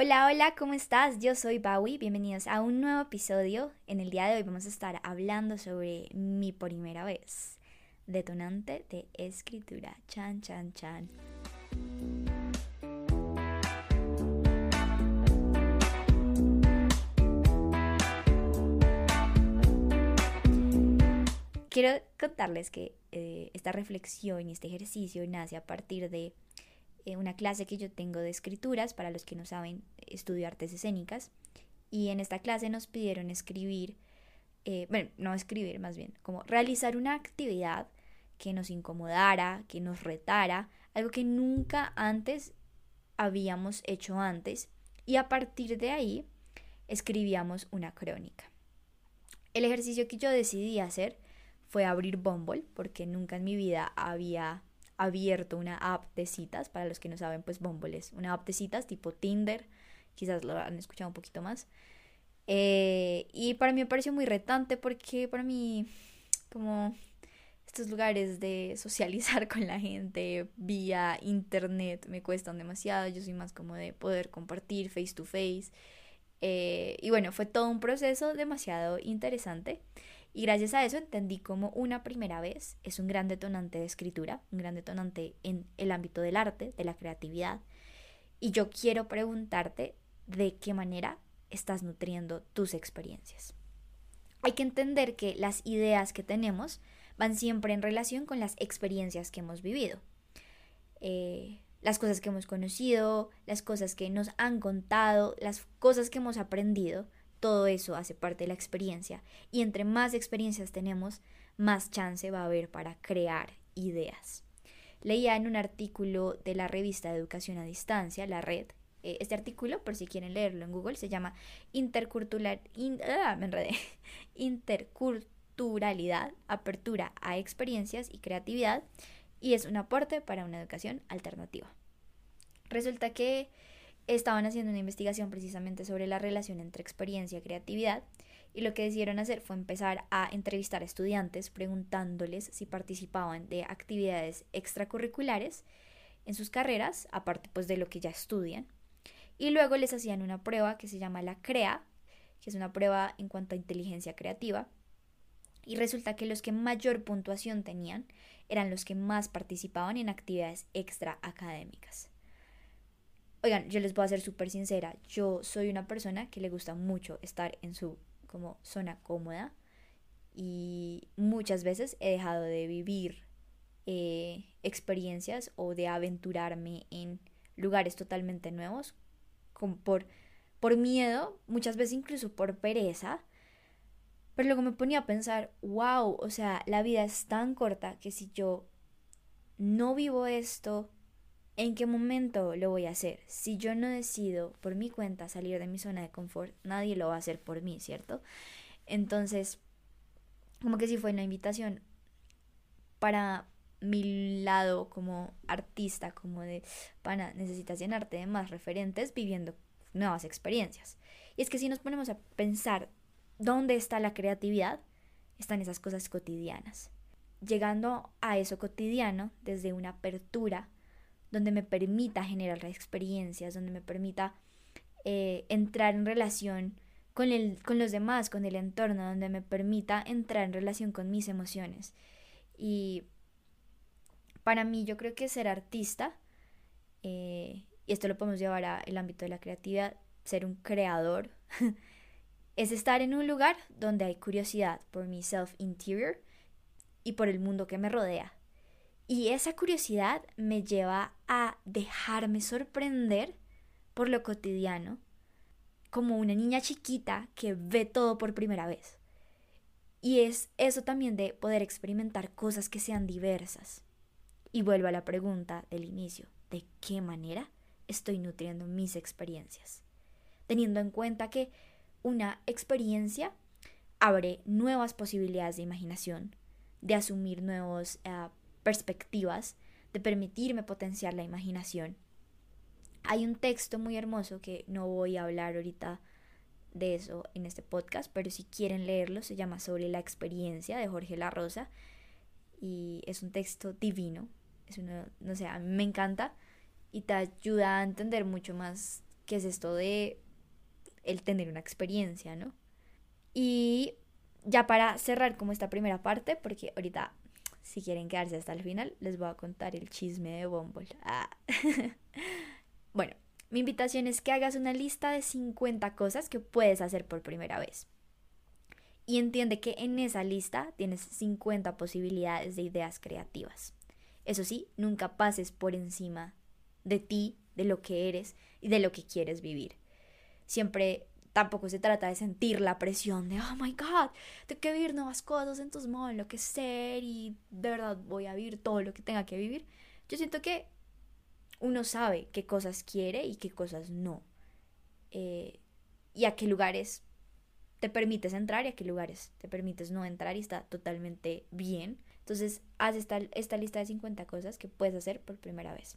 Hola, hola, ¿cómo estás? Yo soy Bowie, bienvenidos a un nuevo episodio. En el día de hoy vamos a estar hablando sobre mi primera vez, detonante de escritura. Chan, chan, chan. Quiero contarles que eh, esta reflexión y este ejercicio nace a partir de eh, una clase que yo tengo de escrituras, para los que no saben, estudio artes escénicas, y en esta clase nos pidieron escribir, eh, bueno, no escribir más bien, como realizar una actividad que nos incomodara, que nos retara, algo que nunca antes habíamos hecho antes, y a partir de ahí escribíamos una crónica. El ejercicio que yo decidí hacer fue abrir Bumble, porque nunca en mi vida había abierto una app de citas. Para los que no saben, pues Bumble es una app de citas tipo Tinder. Quizás lo han escuchado un poquito más. Eh, y para mí me pareció muy retante porque para mí, como estos lugares de socializar con la gente vía internet me cuestan demasiado. Yo soy más como de poder compartir face to face. Eh, y bueno, fue todo un proceso demasiado interesante. Y gracias a eso entendí como una primera vez es un gran detonante de escritura, un gran detonante en el ámbito del arte, de la creatividad. Y yo quiero preguntarte de qué manera estás nutriendo tus experiencias. Hay que entender que las ideas que tenemos van siempre en relación con las experiencias que hemos vivido. Eh, las cosas que hemos conocido, las cosas que nos han contado, las cosas que hemos aprendido todo eso hace parte de la experiencia y entre más experiencias tenemos, más chance va a haber para crear ideas. Leía en un artículo de la revista de Educación a Distancia, la red, eh, este artículo, por si quieren leerlo en Google, se llama Intercultural, ah, Interculturalidad, Apertura a Experiencias y Creatividad y es un aporte para una educación alternativa. Resulta que estaban haciendo una investigación precisamente sobre la relación entre experiencia y creatividad y lo que decidieron hacer fue empezar a entrevistar a estudiantes preguntándoles si participaban de actividades extracurriculares en sus carreras, aparte pues de lo que ya estudian. Y luego les hacían una prueba que se llama la CREA, que es una prueba en cuanto a inteligencia creativa. Y resulta que los que mayor puntuación tenían eran los que más participaban en actividades extraacadémicas. Oigan, yo les voy a ser súper sincera, yo soy una persona que le gusta mucho estar en su como zona cómoda y muchas veces he dejado de vivir eh, experiencias o de aventurarme en lugares totalmente nuevos por, por miedo, muchas veces incluso por pereza, pero luego me ponía a pensar, wow, o sea, la vida es tan corta que si yo no vivo esto, ¿En qué momento lo voy a hacer? Si yo no decido por mi cuenta salir de mi zona de confort, nadie lo va a hacer por mí, ¿cierto? Entonces, como que si fue una invitación para mi lado como artista, como de, pana, necesitas llenarte de más referentes viviendo nuevas experiencias. Y es que si nos ponemos a pensar dónde está la creatividad, están esas cosas cotidianas. Llegando a eso cotidiano desde una apertura donde me permita generar experiencias, donde me permita eh, entrar en relación con, el, con los demás, con el entorno, donde me permita entrar en relación con mis emociones. Y para mí yo creo que ser artista, eh, y esto lo podemos llevar al ámbito de la creatividad, ser un creador, es estar en un lugar donde hay curiosidad por mi self-interior y por el mundo que me rodea. Y esa curiosidad me lleva a dejarme sorprender por lo cotidiano, como una niña chiquita que ve todo por primera vez. Y es eso también de poder experimentar cosas que sean diversas. Y vuelvo a la pregunta del inicio, ¿de qué manera estoy nutriendo mis experiencias? Teniendo en cuenta que una experiencia abre nuevas posibilidades de imaginación, de asumir nuevos uh, perspectivas, de permitirme potenciar la imaginación. Hay un texto muy hermoso que no voy a hablar ahorita de eso en este podcast, pero si quieren leerlo, se llama Sobre la experiencia de Jorge La Rosa y es un texto divino, es uno, no sé, a mí me encanta y te ayuda a entender mucho más que es esto de el tener una experiencia, ¿no? Y ya para cerrar como esta primera parte, porque ahorita si quieren quedarse hasta el final, les voy a contar el chisme de Bumble. Ah. bueno, mi invitación es que hagas una lista de 50 cosas que puedes hacer por primera vez. Y entiende que en esa lista tienes 50 posibilidades de ideas creativas. Eso sí, nunca pases por encima de ti, de lo que eres y de lo que quieres vivir. Siempre tampoco se trata de sentir la presión de, oh my god, tengo que vivir nuevas cosas, entonces me voy a enloquecer y de verdad voy a vivir todo lo que tenga que vivir. Yo siento que uno sabe qué cosas quiere y qué cosas no. Eh, y a qué lugares te permites entrar y a qué lugares te permites no entrar y está totalmente bien. Entonces, haz esta, esta lista de 50 cosas que puedes hacer por primera vez.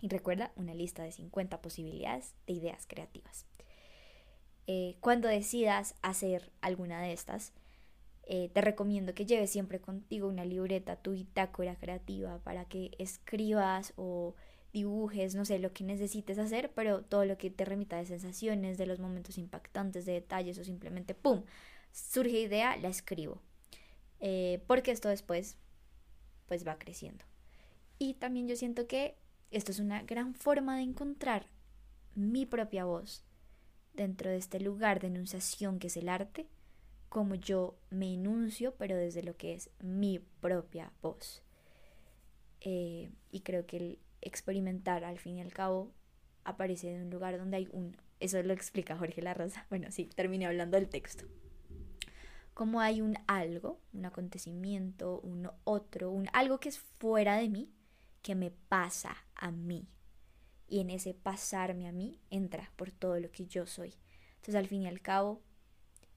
Y recuerda una lista de 50 posibilidades de ideas creativas. Eh, cuando decidas hacer alguna de estas, eh, te recomiendo que lleves siempre contigo una libreta, tu bitácora creativa para que escribas o dibujes, no sé, lo que necesites hacer, pero todo lo que te remita de sensaciones, de los momentos impactantes, de detalles o simplemente, ¡pum!, surge idea, la escribo. Eh, porque esto después, pues va creciendo. Y también yo siento que esto es una gran forma de encontrar mi propia voz dentro de este lugar de enunciación que es el arte, como yo me enuncio, pero desde lo que es mi propia voz. Eh, y creo que el experimentar, al fin y al cabo, aparece en un lugar donde hay un... Eso lo explica Jorge Larrosa. Bueno, sí, terminé hablando del texto. Como hay un algo, un acontecimiento, un otro, un algo que es fuera de mí, que me pasa a mí y en ese pasarme a mí entra por todo lo que yo soy. Entonces al fin y al cabo,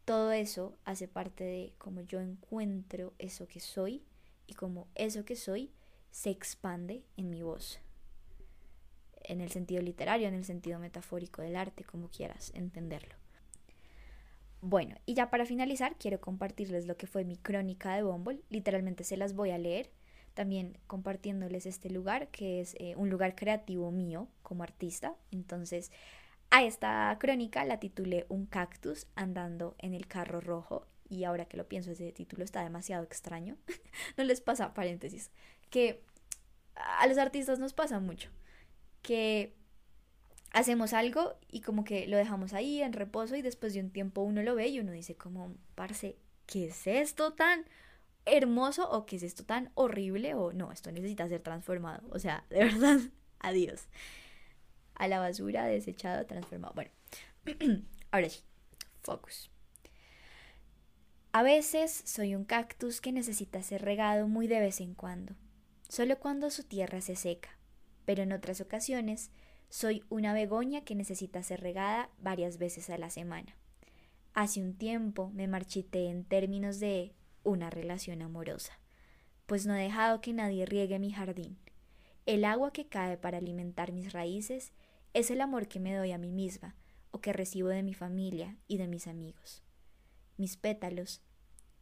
todo eso hace parte de cómo yo encuentro eso que soy y cómo eso que soy se expande en mi voz. En el sentido literario, en el sentido metafórico del arte, como quieras entenderlo. Bueno, y ya para finalizar, quiero compartirles lo que fue mi crónica de Bumble. Literalmente se las voy a leer también compartiéndoles este lugar, que es eh, un lugar creativo mío como artista. Entonces, a esta crónica la titulé Un cactus andando en el carro rojo. Y ahora que lo pienso, ese título está demasiado extraño. no les pasa, paréntesis, que a los artistas nos pasa mucho. Que hacemos algo y como que lo dejamos ahí en reposo y después de un tiempo uno lo ve y uno dice como, parce, ¿qué es esto tan hermoso o qué es esto tan horrible o no, esto necesita ser transformado. O sea, de verdad, adiós. A la basura, desechado, transformado. Bueno, ahora sí, focus. A veces soy un cactus que necesita ser regado muy de vez en cuando, solo cuando su tierra se seca, pero en otras ocasiones soy una begoña que necesita ser regada varias veces a la semana. Hace un tiempo me marchité en términos de una relación amorosa, pues no he dejado que nadie riegue mi jardín. El agua que cae para alimentar mis raíces es el amor que me doy a mí misma o que recibo de mi familia y de mis amigos. Mis pétalos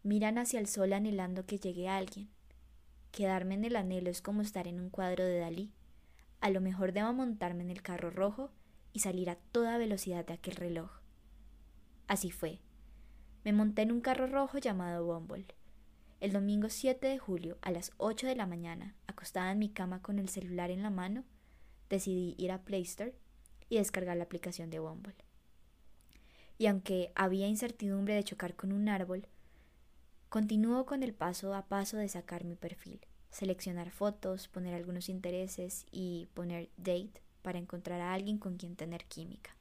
miran hacia el sol anhelando que llegue alguien. Quedarme en el anhelo es como estar en un cuadro de Dalí. A lo mejor debo montarme en el carro rojo y salir a toda velocidad de aquel reloj. Así fue. Me monté en un carro rojo llamado Bumble. El domingo 7 de julio, a las 8 de la mañana, acostada en mi cama con el celular en la mano, decidí ir a Play Store y descargar la aplicación de Bumble. Y aunque había incertidumbre de chocar con un árbol, continúo con el paso a paso de sacar mi perfil, seleccionar fotos, poner algunos intereses y poner date para encontrar a alguien con quien tener química.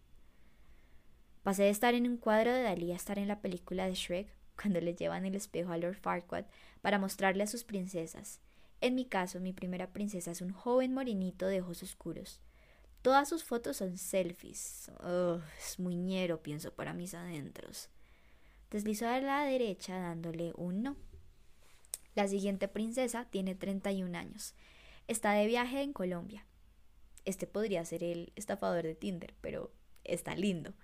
Pasé de estar en un cuadro de Dalí a estar en la película de Shrek cuando le llevan el espejo a Lord Farquaad para mostrarle a sus princesas. En mi caso, mi primera princesa es un joven morenito de ojos oscuros. Todas sus fotos son selfies. es muñero, pienso para mis adentros. Deslizó a la derecha dándole un no. La siguiente princesa tiene 31 años. Está de viaje en Colombia. Este podría ser el estafador de Tinder, pero está lindo.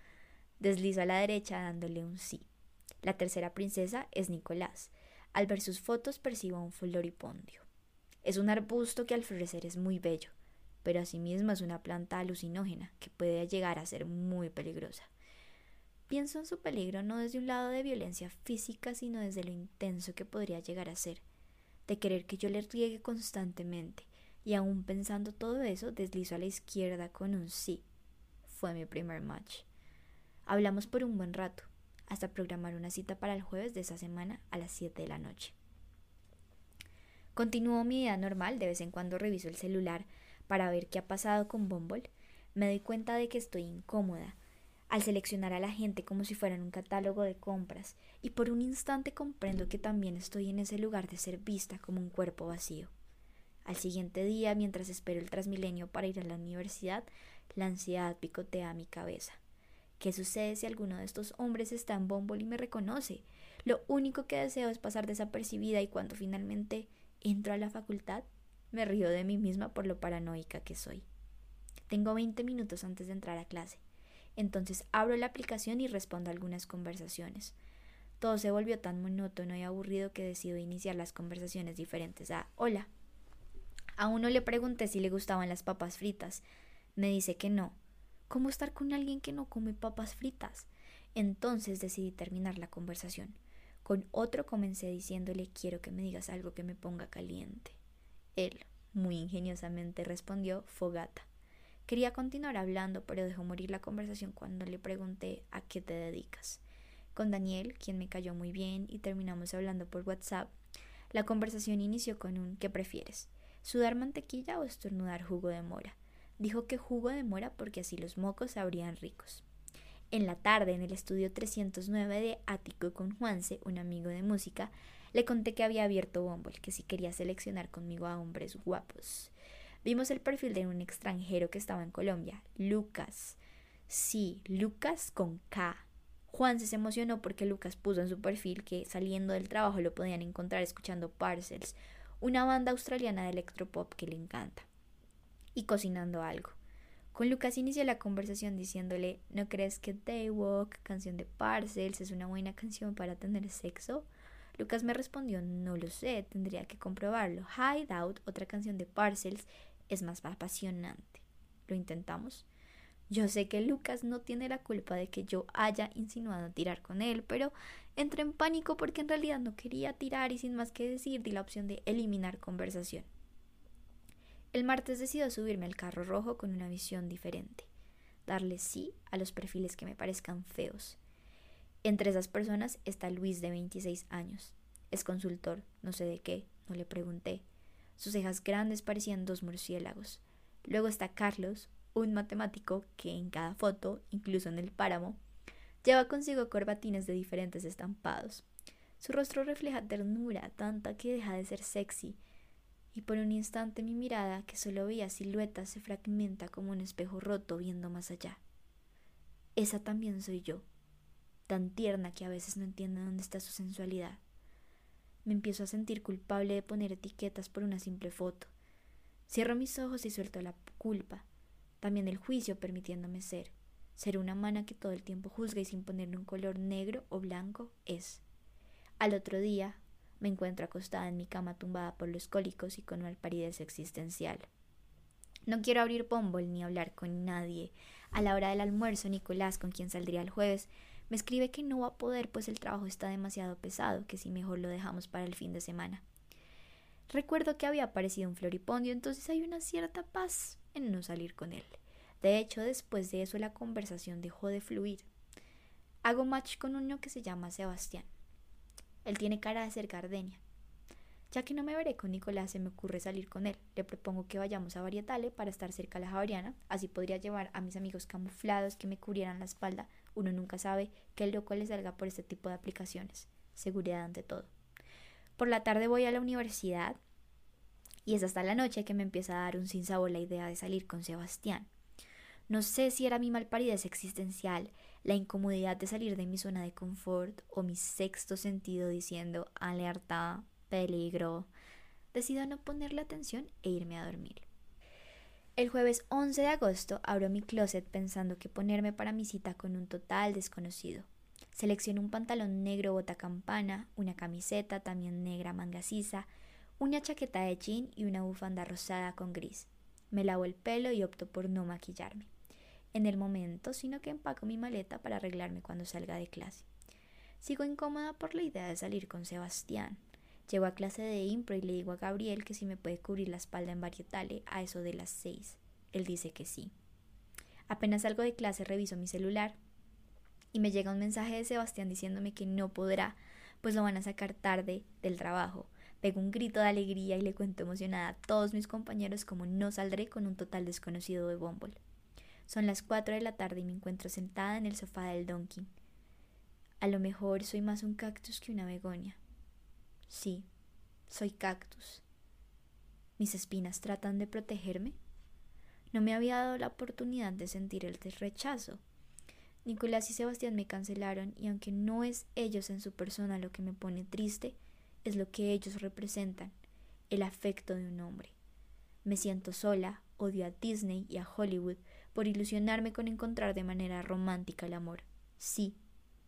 Deslizo a la derecha dándole un sí. La tercera princesa es Nicolás. Al ver sus fotos percibo un floripondio. Es un arbusto que al florecer es muy bello. pero asimismo es una planta alucinógena que puede llegar a ser muy peligrosa. Pienso en su peligro no desde un lado de violencia física, sino desde lo intenso que podría llegar a ser, de querer que yo le riegue constantemente, y aún pensando todo eso, deslizo a la izquierda con un sí. Fue mi primer match. Hablamos por un buen rato, hasta programar una cita para el jueves de esa semana a las 7 de la noche. Continúo mi vida normal, de vez en cuando reviso el celular para ver qué ha pasado con Bumble. Me doy cuenta de que estoy incómoda al seleccionar a la gente como si fueran un catálogo de compras, y por un instante comprendo que también estoy en ese lugar de ser vista como un cuerpo vacío. Al siguiente día, mientras espero el transmilenio para ir a la universidad, la ansiedad picotea mi cabeza. ¿Qué sucede si alguno de estos hombres está en Bumble y me reconoce? Lo único que deseo es pasar desapercibida y cuando finalmente entro a la facultad, me río de mí misma por lo paranoica que soy. Tengo 20 minutos antes de entrar a clase. Entonces abro la aplicación y respondo a algunas conversaciones. Todo se volvió tan monótono y aburrido que decido iniciar las conversaciones diferentes a Hola. A uno le pregunté si le gustaban las papas fritas. Me dice que no. ¿Cómo estar con alguien que no come papas fritas? Entonces decidí terminar la conversación. Con otro comencé diciéndole quiero que me digas algo que me ponga caliente. Él, muy ingeniosamente, respondió fogata. Quería continuar hablando, pero dejó morir la conversación cuando le pregunté a qué te dedicas. Con Daniel, quien me cayó muy bien, y terminamos hablando por WhatsApp. La conversación inició con un ¿qué prefieres? ¿Sudar mantequilla o estornudar jugo de mora? Dijo que jugo de mora porque así los mocos sabrían ricos. En la tarde, en el estudio 309 de Ático con Juanse, un amigo de música, le conté que había abierto Bumble, que si quería seleccionar conmigo a hombres guapos. Vimos el perfil de un extranjero que estaba en Colombia, Lucas. Sí, Lucas con K. Juan se emocionó porque Lucas puso en su perfil que saliendo del trabajo lo podían encontrar escuchando Parcels, una banda australiana de electropop que le encanta, y cocinando algo. Con Lucas inició la conversación diciéndole, ¿no crees que Daywalk, canción de Parcels, es una buena canción para tener sexo? Lucas me respondió, no lo sé, tendría que comprobarlo. Hideout, otra canción de Parcels, es más apasionante. ¿Lo intentamos? Yo sé que Lucas no tiene la culpa de que yo haya insinuado tirar con él, pero entré en pánico porque en realidad no quería tirar y sin más que decir di la opción de eliminar conversación. El martes decido subirme al carro rojo con una visión diferente, darle sí a los perfiles que me parezcan feos. Entre esas personas está Luis de 26 años. Es consultor, no sé de qué, no le pregunté. Sus cejas grandes parecían dos murciélagos. Luego está Carlos, un matemático que en cada foto, incluso en el páramo, lleva consigo corbatines de diferentes estampados. Su rostro refleja ternura, tanta que deja de ser sexy, y por un instante mi mirada, que solo veía siluetas, se fragmenta como un espejo roto viendo más allá. Esa también soy yo, tan tierna que a veces no entiendo dónde está su sensualidad. Me empiezo a sentir culpable de poner etiquetas por una simple foto. Cierro mis ojos y suelto la culpa también el juicio permitiéndome ser. Ser una mana que todo el tiempo juzga y sin ponerle un color negro o blanco es. Al otro día me encuentro acostada en mi cama tumbada por los cólicos y con malparidez existencial. No quiero abrir Bumble ni hablar con nadie. A la hora del almuerzo, Nicolás, con quien saldría el jueves, me escribe que no va a poder pues el trabajo está demasiado pesado, que si mejor lo dejamos para el fin de semana. Recuerdo que había aparecido un floripondio, entonces hay una cierta paz en no salir con él. De hecho, después de eso la conversación dejó de fluir. Hago match con uno que se llama Sebastián. Él tiene cara de ser Gardenia. Ya que no me veré con Nicolás, se me ocurre salir con él. Le propongo que vayamos a Varietale para estar cerca de la Javariana. Así podría llevar a mis amigos camuflados que me cubrieran la espalda. Uno nunca sabe qué loco le salga por este tipo de aplicaciones. Seguridad ante todo. Por la tarde voy a la universidad y es hasta la noche que me empieza a dar un sinsabor la idea de salir con Sebastián. No sé si era mi malparidez existencial, la incomodidad de salir de mi zona de confort o mi sexto sentido diciendo alerta, peligro. Decido no ponerle atención e irme a dormir. El jueves 11 de agosto abro mi closet pensando que ponerme para mi cita con un total desconocido. Selecciono un pantalón negro bota campana, una camiseta también negra manga una chaqueta de jean y una bufanda rosada con gris. Me lavo el pelo y opto por no maquillarme en el momento, sino que empaco mi maleta para arreglarme cuando salga de clase. Sigo incómoda por la idea de salir con Sebastián. Llego a clase de impro y le digo a Gabriel que si me puede cubrir la espalda en varietale a eso de las seis. Él dice que sí. Apenas salgo de clase reviso mi celular y me llega un mensaje de Sebastián diciéndome que no podrá, pues lo van a sacar tarde del trabajo. Pego un grito de alegría y le cuento emocionada a todos mis compañeros como no saldré con un total desconocido de Bumble. Son las cuatro de la tarde y me encuentro sentada en el sofá del Donkey. A lo mejor soy más un cactus que una begonia. Sí, soy cactus. ¿Mis espinas tratan de protegerme? No me había dado la oportunidad de sentir el rechazo. Nicolás y Sebastián me cancelaron y aunque no es ellos en su persona lo que me pone triste, es lo que ellos representan, el afecto de un hombre. Me siento sola, odio a Disney y a Hollywood por ilusionarme con encontrar de manera romántica el amor. Sí,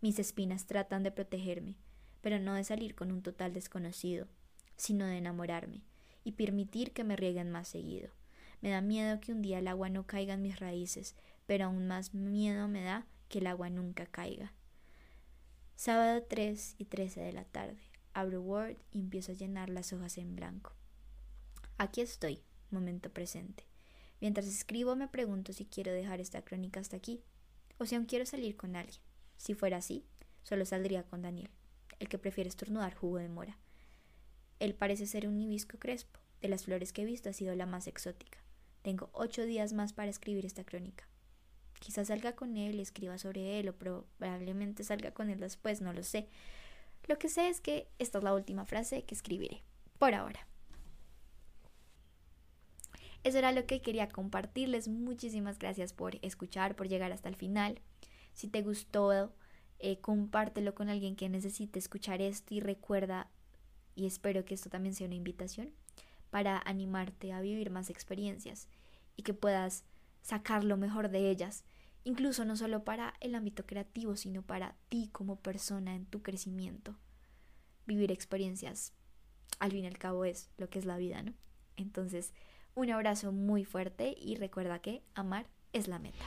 mis espinas tratan de protegerme, pero no de salir con un total desconocido, sino de enamorarme y permitir que me rieguen más seguido. Me da miedo que un día el agua no caiga en mis raíces, pero aún más miedo me da que el agua nunca caiga. Sábado 3 y 13 de la tarde. Abro Word y empiezo a llenar las hojas en blanco. Aquí estoy, momento presente. Mientras escribo me pregunto si quiero dejar esta crónica hasta aquí, o si aún quiero salir con alguien. Si fuera así, solo saldría con Daniel, el que prefiere estornudar jugo de mora. Él parece ser un hibisco crespo. De las flores que he visto ha sido la más exótica. Tengo ocho días más para escribir esta crónica. Quizás salga con él escriba sobre él, o probablemente salga con él después, no lo sé. Lo que sé es que esta es la última frase que escribiré. Por ahora. Eso era lo que quería compartirles. Muchísimas gracias por escuchar, por llegar hasta el final. Si te gustó, eh, compártelo con alguien que necesite escuchar esto y recuerda, y espero que esto también sea una invitación, para animarte a vivir más experiencias y que puedas sacar lo mejor de ellas, incluso no solo para el ámbito creativo, sino para ti como persona en tu crecimiento. Vivir experiencias, al fin y al cabo, es lo que es la vida, ¿no? Entonces, un abrazo muy fuerte y recuerda que amar es la meta.